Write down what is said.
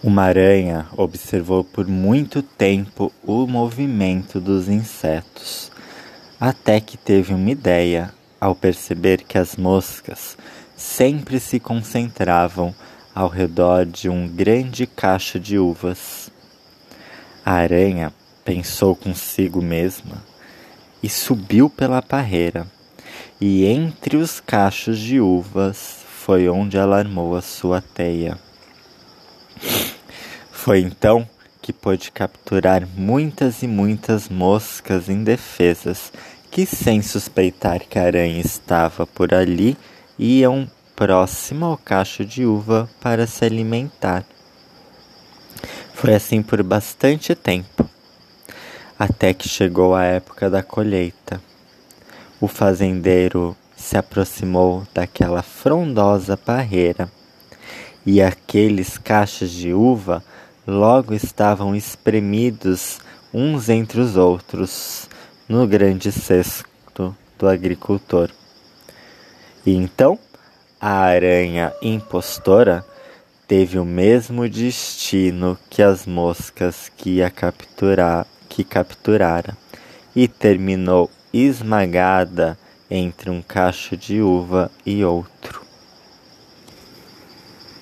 Uma aranha observou por muito tempo o movimento dos insetos, até que teve uma ideia ao perceber que as moscas sempre se concentravam ao redor de um grande cacho de uvas. A aranha pensou consigo mesma e subiu pela parreira, e entre os cachos de uvas foi onde ela armou a sua teia. Foi então que pôde capturar muitas e muitas moscas indefesas que, sem suspeitar que a aranha estava por ali, iam próximo ao cacho de uva para se alimentar. Foi assim por bastante tempo, até que chegou a época da colheita. O fazendeiro se aproximou daquela frondosa parreira e aqueles cachos de uva logo estavam espremidos uns entre os outros no grande cesto do agricultor. E então a aranha impostora teve o mesmo destino que as moscas que ia capturar, que capturara, e terminou esmagada entre um cacho de uva e outro.